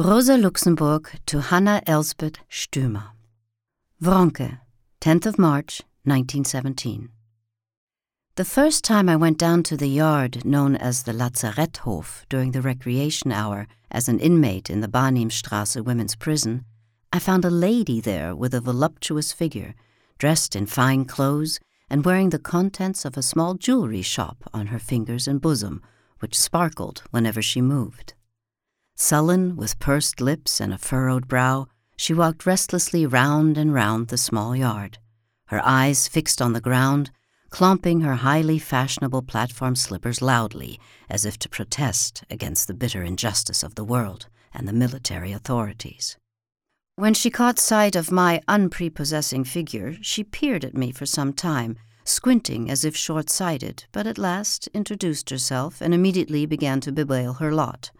Rosa Luxemburg to Hannah Elsbeth Stümer. Wronke, 10th of March, 1917. The first time I went down to the yard known as the Lazaretthof during the recreation hour as an inmate in the Barnimstrasse women's prison, I found a lady there with a voluptuous figure, dressed in fine clothes and wearing the contents of a small jewelry shop on her fingers and bosom, which sparkled whenever she moved. Sullen, with pursed lips and a furrowed brow, she walked restlessly round and round the small yard, her eyes fixed on the ground, clomping her highly fashionable platform slippers loudly, as if to protest against the bitter injustice of the world and the military authorities. When she caught sight of my unprepossessing figure, she peered at me for some time, squinting as if short sighted, but at last introduced herself and immediately began to bewail her lot.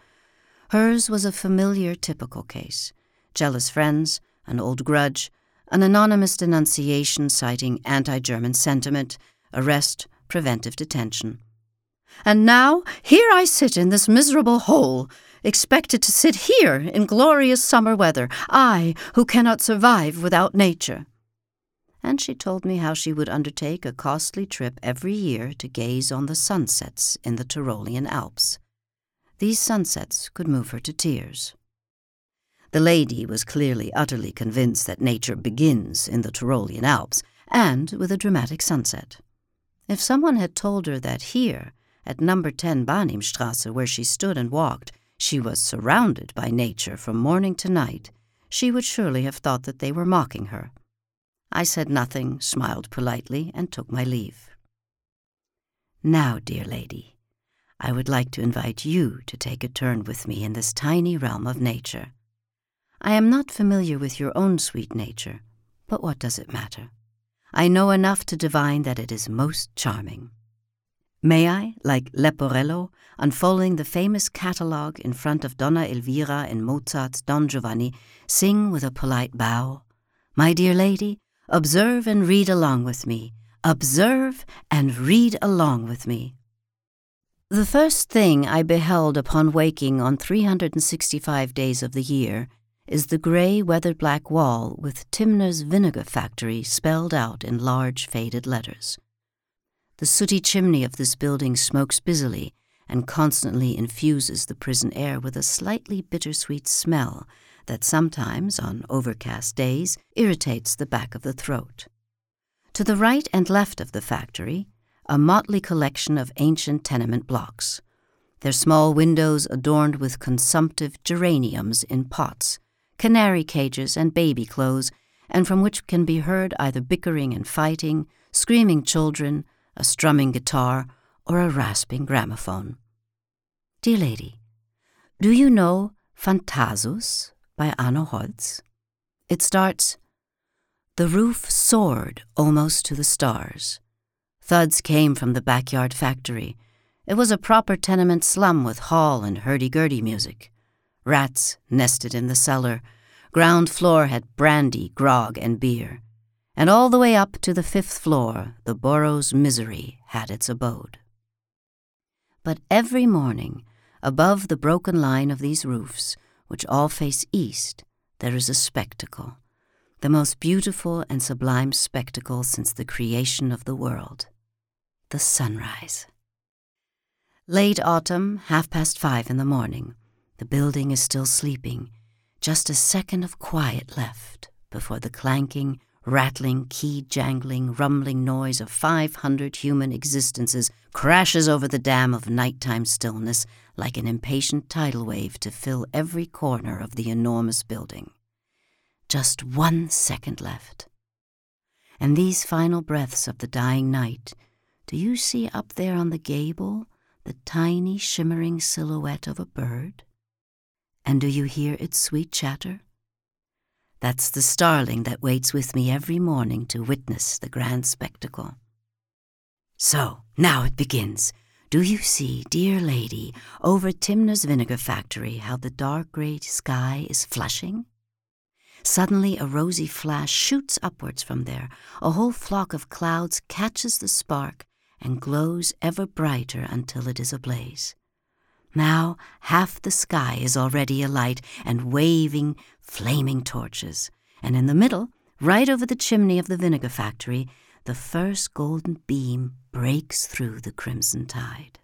Hers was a familiar typical case jealous friends, an old grudge, an anonymous denunciation citing anti German sentiment, arrest, preventive detention. And now here I sit in this miserable hole, expected to sit here in glorious summer weather, I who cannot survive without nature. And she told me how she would undertake a costly trip every year to gaze on the sunsets in the Tyrolean Alps. These sunsets could move her to tears. The lady was clearly utterly convinced that nature begins in the Tyrolean Alps, and with a dramatic sunset. If someone had told her that here, at number 10 Barnimstrasse, where she stood and walked, she was surrounded by nature from morning to night, she would surely have thought that they were mocking her. I said nothing, smiled politely, and took my leave. Now, dear lady, I would like to invite you to take a turn with me in this tiny realm of nature. I am not familiar with your own sweet nature, but what does it matter? I know enough to divine that it is most charming. May I, like Leporello, unfolding the famous catalogue in front of Donna Elvira in Mozart's Don Giovanni, sing with a polite bow? My dear lady, observe and read along with me. Observe and read along with me. The first thing I beheld upon waking on 365 days of the year is the grey weathered black wall with Timner's Vinegar Factory spelled out in large faded letters. The sooty chimney of this building smokes busily and constantly infuses the prison air with a slightly bittersweet smell that sometimes, on overcast days, irritates the back of the throat. To the right and left of the factory, a motley collection of ancient tenement blocks, their small windows adorned with consumptive geraniums in pots, canary cages, and baby clothes, and from which can be heard either bickering and fighting, screaming children, a strumming guitar, or a rasping gramophone. Dear lady, do you know Phantasus by Arno Holz? It starts, The roof soared almost to the stars. Thuds came from the backyard factory. It was a proper tenement slum with hall and hurdy-gurdy music. Rats nested in the cellar. Ground floor had brandy, grog, and beer. And all the way up to the fifth floor, the borough's misery had its abode. But every morning, above the broken line of these roofs, which all face east, there is a spectacle, the most beautiful and sublime spectacle since the creation of the world the sunrise. Late autumn, half past five in the morning. The building is still sleeping. Just a second of quiet left before the clanking, rattling, key jangling, rumbling noise of 500 human existences crashes over the dam of nighttime stillness like an impatient tidal wave to fill every corner of the enormous building. Just one second left. And these final breaths of the dying night do you see up there on the gable the tiny shimmering silhouette of a bird? And do you hear its sweet chatter? That's the starling that waits with me every morning to witness the grand spectacle. So, now it begins. Do you see, dear lady, over Timner's vinegar factory, how the dark grey sky is flushing? Suddenly, a rosy flash shoots upwards from there. A whole flock of clouds catches the spark and glows ever brighter until it is ablaze. Now half the sky is already alight and waving flaming torches, and in the middle, right over the chimney of the vinegar factory, the first golden beam breaks through the crimson tide.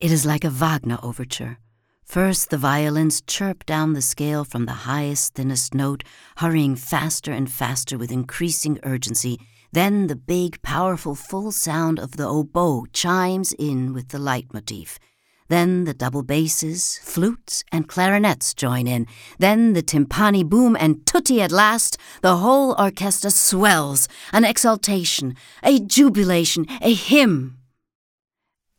It is like a Wagner overture. First, the violins chirp down the scale from the highest, thinnest note, hurrying faster and faster with increasing urgency. Then the big, powerful, full sound of the oboe chimes in with the leitmotif. Then the double basses, flutes, and clarinets join in. Then the timpani boom and tutti at last. The whole orchestra swells, an exultation, a jubilation, a hymn.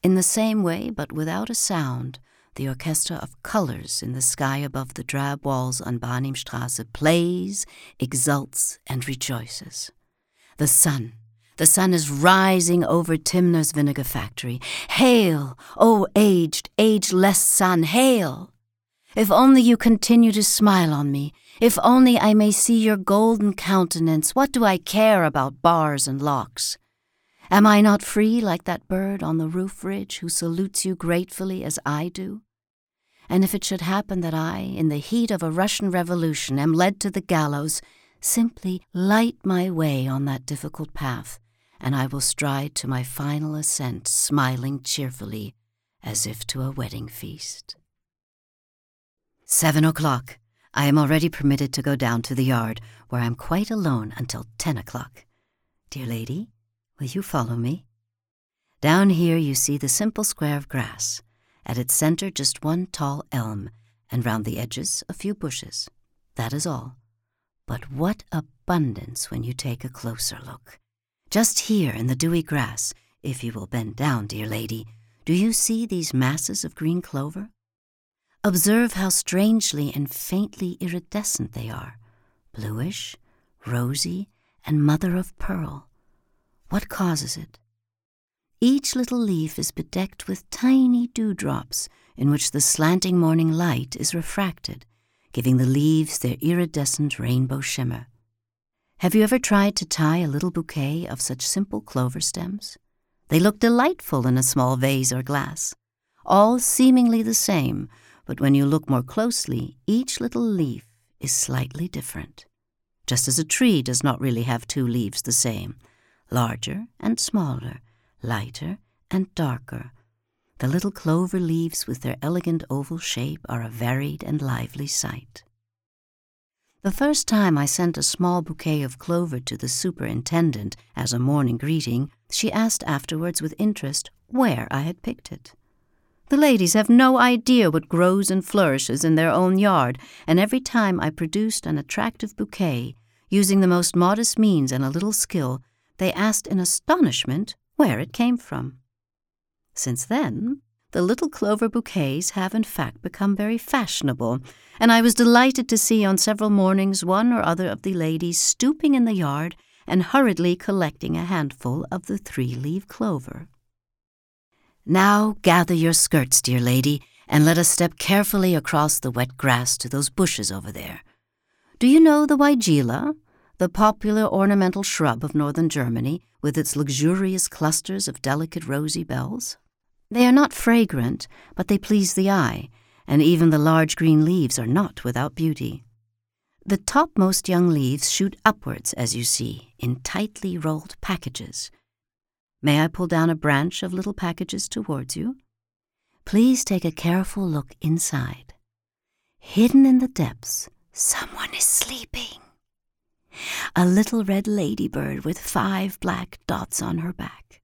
In the same way, but without a sound, the orchestra of colors in the sky above the drab walls on Barnimstrasse plays, exults, and rejoices. The sun, the sun is rising over Timner's vinegar factory. Hail, O aged, ageless sun, hail! If only you continue to smile on me, if only I may see your golden countenance, what do I care about bars and locks? Am I not free like that bird on the roof ridge who salutes you gratefully as I do? And if it should happen that I, in the heat of a Russian revolution, am led to the gallows, simply light my way on that difficult path and I will stride to my final ascent, smiling cheerfully, as if to a wedding feast. Seven o'clock. I am already permitted to go down to the yard, where I am quite alone until ten o'clock. Dear lady, will you follow me? Down here you see the simple square of grass. At its center, just one tall elm, and round the edges, a few bushes. That is all. But what abundance when you take a closer look. Just here in the dewy grass, if you will bend down, dear lady, do you see these masses of green clover? Observe how strangely and faintly iridescent they are bluish, rosy, and mother of pearl. What causes it? Each little leaf is bedecked with tiny dewdrops in which the slanting morning light is refracted, giving the leaves their iridescent rainbow shimmer. Have you ever tried to tie a little bouquet of such simple clover stems? They look delightful in a small vase or glass, all seemingly the same, but when you look more closely, each little leaf is slightly different. Just as a tree does not really have two leaves the same, larger and smaller, lighter and darker. The little clover leaves with their elegant oval shape are a varied and lively sight. The first time I sent a small bouquet of clover to the superintendent as a morning greeting, she asked afterwards with interest where I had picked it. The ladies have no idea what grows and flourishes in their own yard, and every time I produced an attractive bouquet, using the most modest means and a little skill, they asked in astonishment where it came from. Since then, the little clover bouquets have in fact become very fashionable, and I was delighted to see on several mornings one or other of the ladies stooping in the yard and hurriedly collecting a handful of the three leaved clover. Now gather your skirts, dear lady, and let us step carefully across the wet grass to those bushes over there. Do you know the weigela, the popular ornamental shrub of northern Germany, with its luxurious clusters of delicate rosy bells? They are not fragrant, but they please the eye, and even the large green leaves are not without beauty. The topmost young leaves shoot upwards, as you see, in tightly rolled packages. May I pull down a branch of little packages towards you? Please take a careful look inside. Hidden in the depths, someone is sleeping. A little red ladybird with five black dots on her back.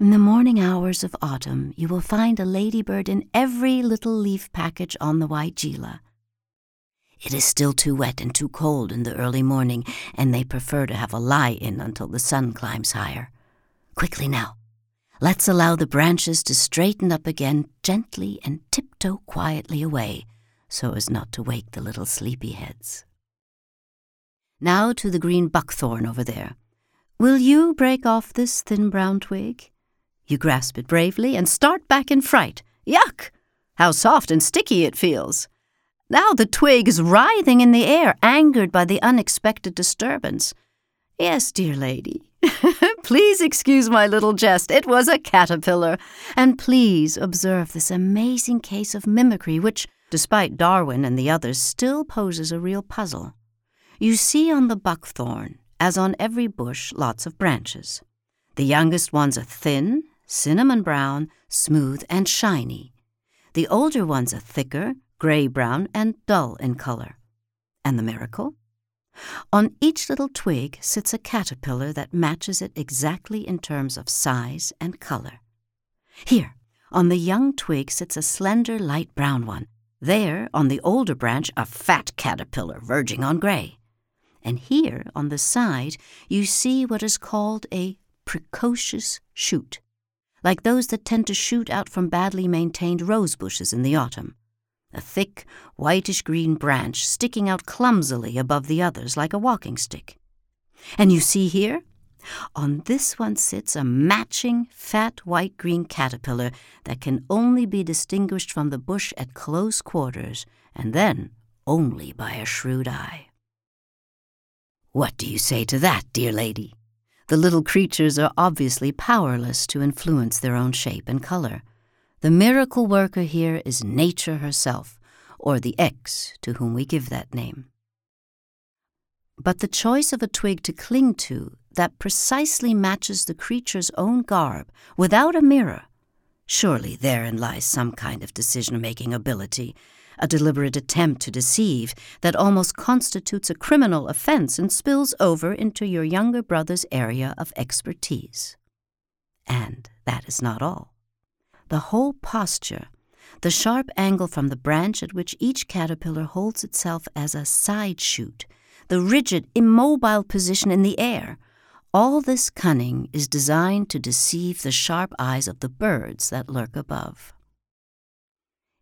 In the morning hours of autumn, you will find a ladybird in every little leaf package on the weigela. It is still too wet and too cold in the early morning, and they prefer to have a lie in until the sun climbs higher. Quickly now, let's allow the branches to straighten up again gently and tiptoe quietly away so as not to wake the little sleepy heads. Now to the green buckthorn over there. Will you break off this thin brown twig? You grasp it bravely and start back in fright. Yuck! How soft and sticky it feels. Now the twig is writhing in the air, angered by the unexpected disturbance. Yes, dear lady, please excuse my little jest. It was a caterpillar. And please observe this amazing case of mimicry, which, despite Darwin and the others, still poses a real puzzle. You see on the buckthorn, as on every bush, lots of branches. The youngest ones are thin, cinnamon brown, smooth, and shiny. The older ones are thicker, gray brown, and dull in color. And the miracle? On each little twig sits a caterpillar that matches it exactly in terms of size and color. Here, on the young twig sits a slender light brown one. There, on the older branch, a fat caterpillar verging on gray. And here, on the side, you see what is called a precocious shoot, like those that tend to shoot out from badly maintained rose bushes in the autumn a thick, whitish green branch sticking out clumsily above the others like a walking stick. And you see here? On this one sits a matching fat white green caterpillar that can only be distinguished from the bush at close quarters, and then only by a shrewd eye. What do you say to that, dear lady? The little creatures are obviously powerless to influence their own shape and color. The miracle worker here is nature herself, or the X to whom we give that name. But the choice of a twig to cling to that precisely matches the creature's own garb without a mirror, surely therein lies some kind of decision making ability, a deliberate attempt to deceive that almost constitutes a criminal offense and spills over into your younger brother's area of expertise. And that is not all the whole posture, the sharp angle from the branch at which each caterpillar holds itself as a side shoot, the rigid, immobile position in the air, all this cunning is designed to deceive the sharp eyes of the birds that lurk above.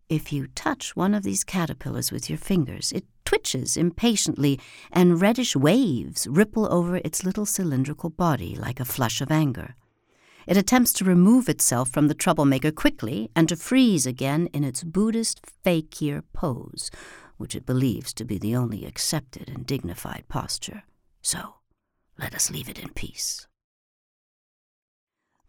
If you touch one of these caterpillars with your fingers, it twitches impatiently, and reddish waves ripple over its little cylindrical body like a flush of anger it attempts to remove itself from the troublemaker quickly and to freeze again in its Buddhist fakir pose, which it believes to be the only accepted and dignified posture. So, let us leave it in peace.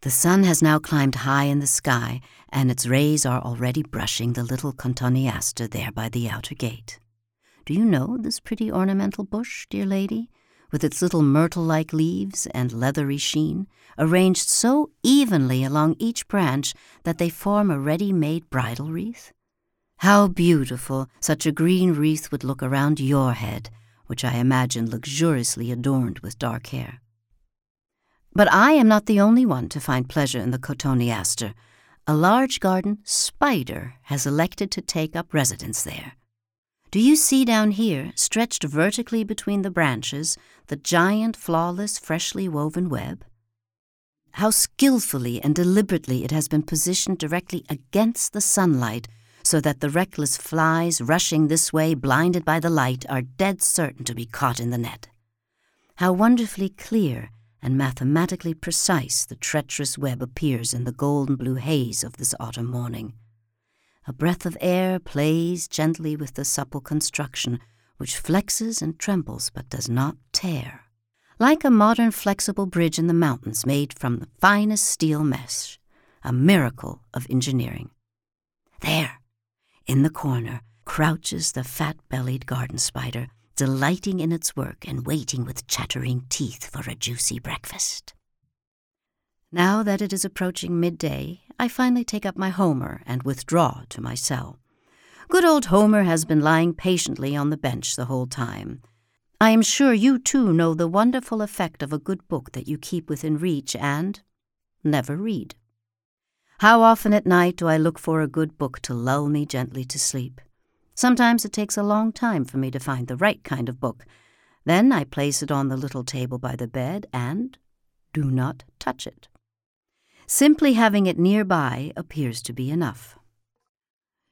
The sun has now climbed high in the sky, and its rays are already brushing the little cotoneaster there by the outer gate. Do you know this pretty ornamental bush, dear lady? with its little myrtle like leaves and leathery sheen, arranged so evenly along each branch that they form a ready made bridal wreath? How beautiful such a green wreath would look around your head, which I imagine luxuriously adorned with dark hair. But I am not the only one to find pleasure in the cotoneaster. A large garden spider has elected to take up residence there. Do you see down here, stretched vertically between the branches, the giant, flawless, freshly woven web? How skilfully and deliberately it has been positioned directly against the sunlight so that the reckless flies rushing this way, blinded by the light, are dead certain to be caught in the net. How wonderfully clear and mathematically precise the treacherous web appears in the golden blue haze of this autumn morning. A breath of air plays gently with the supple construction, which flexes and trembles but does not tear. Like a modern flexible bridge in the mountains made from the finest steel mesh, a miracle of engineering. There, in the corner, crouches the fat bellied garden spider, delighting in its work and waiting with chattering teeth for a juicy breakfast. Now that it is approaching midday, I finally take up my Homer and withdraw to my cell. Good old Homer has been lying patiently on the bench the whole time. I am sure you too know the wonderful effect of a good book that you keep within reach and never read. How often at night do I look for a good book to lull me gently to sleep? Sometimes it takes a long time for me to find the right kind of book. Then I place it on the little table by the bed and do not touch it. Simply having it nearby appears to be enough.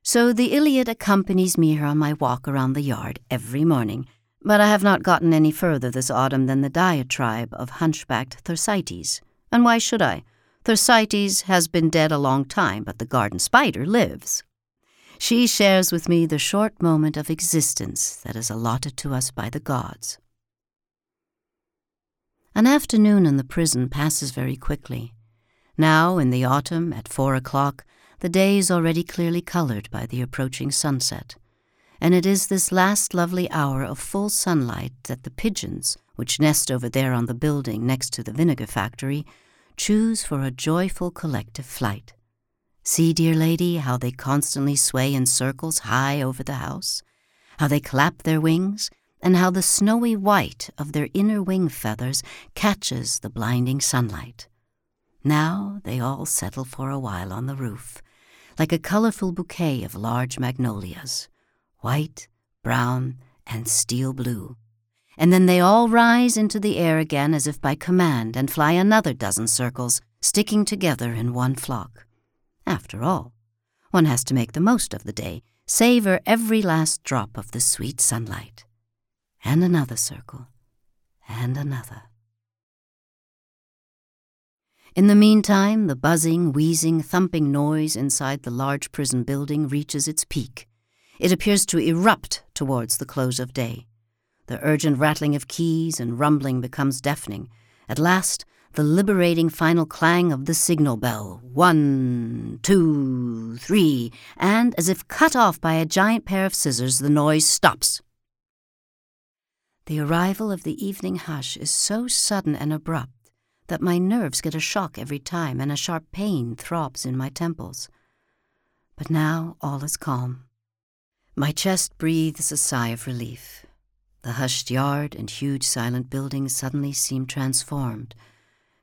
So the Iliad accompanies me on my walk around the yard every morning, but I have not gotten any further this autumn than the diatribe of hunchbacked Thersites. And why should I? Thersites has been dead a long time, but the garden spider lives. She shares with me the short moment of existence that is allotted to us by the gods. An afternoon in the prison passes very quickly. Now, in the autumn, at four o'clock, the day is already clearly colored by the approaching sunset, and it is this last lovely hour of full sunlight that the pigeons, which nest over there on the building next to the vinegar factory, choose for a joyful collective flight. See, dear lady, how they constantly sway in circles high over the house, how they clap their wings, and how the snowy white of their inner wing feathers catches the blinding sunlight. Now they all settle for a while on the roof, like a colorful bouquet of large magnolias, white, brown, and steel blue. And then they all rise into the air again as if by command and fly another dozen circles, sticking together in one flock. After all, one has to make the most of the day, savor every last drop of the sweet sunlight and another circle, and another. In the meantime, the buzzing, wheezing, thumping noise inside the large prison building reaches its peak. It appears to erupt towards the close of day. The urgent rattling of keys and rumbling becomes deafening. At last, the liberating final clang of the signal bell one, two, three, and as if cut off by a giant pair of scissors, the noise stops. The arrival of the evening hush is so sudden and abrupt that my nerves get a shock every time and a sharp pain throbs in my temples. But now all is calm. My chest breathes a sigh of relief. The hushed yard and huge silent buildings suddenly seem transformed,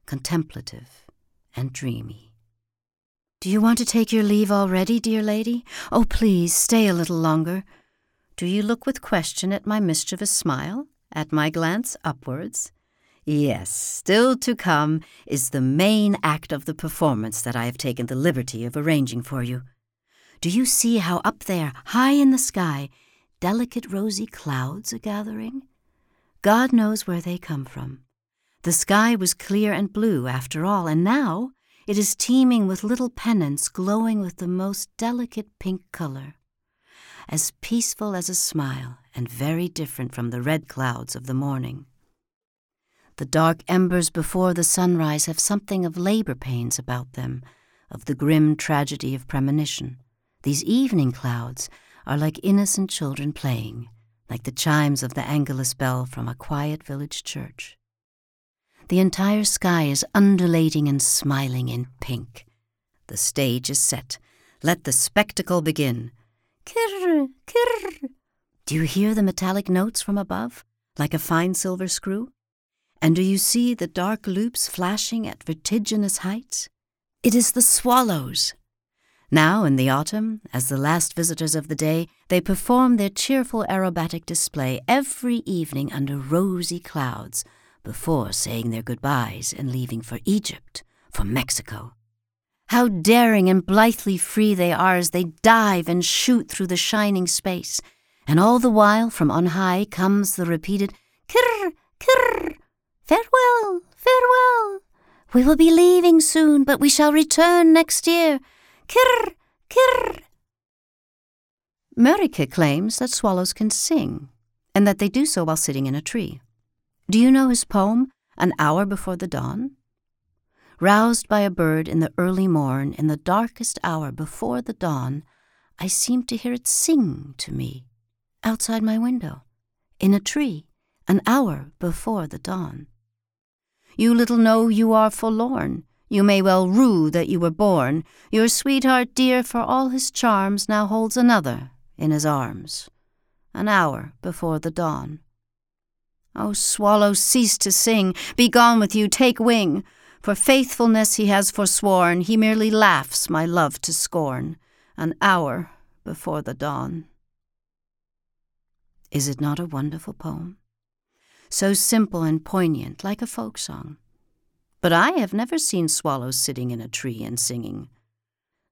contemplative, and dreamy. Do you want to take your leave already, dear lady? Oh, please, stay a little longer. Do you look with question at my mischievous smile? at my glance upwards. Yes, still to come is the main act of the performance that I have taken the liberty of arranging for you. Do you see how up there, high in the sky, delicate rosy clouds are gathering? God knows where they come from. The sky was clear and blue after all, and now it is teeming with little pennants glowing with the most delicate pink color as peaceful as a smile and very different from the red clouds of the morning. The dark embers before the sunrise have something of labor pains about them, of the grim tragedy of premonition. These evening clouds are like innocent children playing, like the chimes of the Angelus bell from a quiet village church. The entire sky is undulating and smiling in pink. The stage is set. Let the spectacle begin. Kirr, kirr. Do you hear the metallic notes from above, like a fine silver screw? And do you see the dark loops flashing at vertiginous heights? It is the swallows. Now, in the autumn, as the last visitors of the day, they perform their cheerful aerobatic display every evening under rosy clouds before saying their goodbyes and leaving for Egypt, for Mexico. How daring and blithely free they are as they dive and shoot through the shining space, and all the while from on high comes the repeated kirr, kirr, farewell, farewell. We will be leaving soon, but we shall return next year. Kirr, kirr. Mörike claims that swallows can sing, and that they do so while sitting in a tree. Do you know his poem, An Hour Before the Dawn? Roused by a bird in the early morn, in the darkest hour before the dawn, I seemed to hear it sing to me outside my window, in a tree, an hour before the dawn. You little know you are forlorn. You may well rue that you were born. Your sweetheart dear, for all his charms, now holds another in his arms, an hour before the dawn. O oh, swallow, cease to sing. Be gone with you, take wing. For faithfulness he has forsworn, he merely laughs my love to scorn, an hour before the dawn. Is it not a wonderful poem? So simple and poignant, like a folk song. But I have never seen swallows sitting in a tree and singing.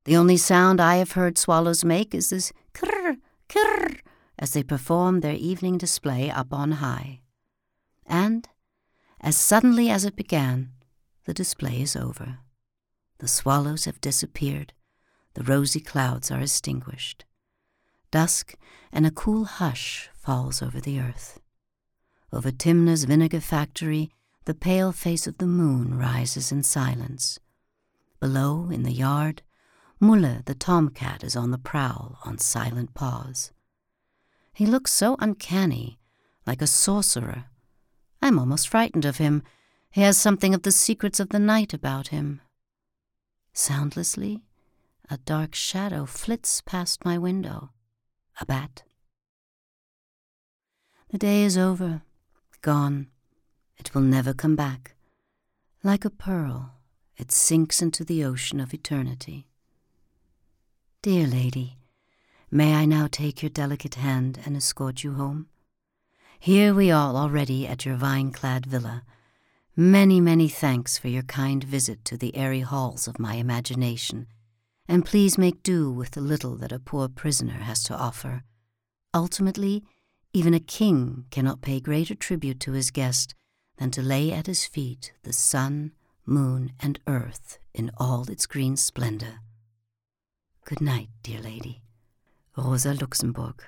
The only sound I have heard swallows make is this krr, krr, as they perform their evening display up on high. And, as suddenly as it began, the display is over. The swallows have disappeared. The rosy clouds are extinguished. Dusk and a cool hush falls over the earth. Over Timner's vinegar factory, the pale face of the moon rises in silence. Below, in the yard, Mulle the tomcat is on the prowl on silent paws. He looks so uncanny, like a sorcerer. I'm almost frightened of him. He has something of the secrets of the night about him. Soundlessly, a dark shadow flits past my window. A bat. The day is over, gone. It will never come back. Like a pearl, it sinks into the ocean of eternity. Dear lady, may I now take your delicate hand and escort you home? Here we are already at your vine-clad villa. Many, many thanks for your kind visit to the airy halls of my imagination, and please make do with the little that a poor prisoner has to offer. Ultimately, even a king cannot pay greater tribute to his guest than to lay at his feet the sun, moon, and earth in all its green splendor. Good night, dear lady. Rosa Luxemburg.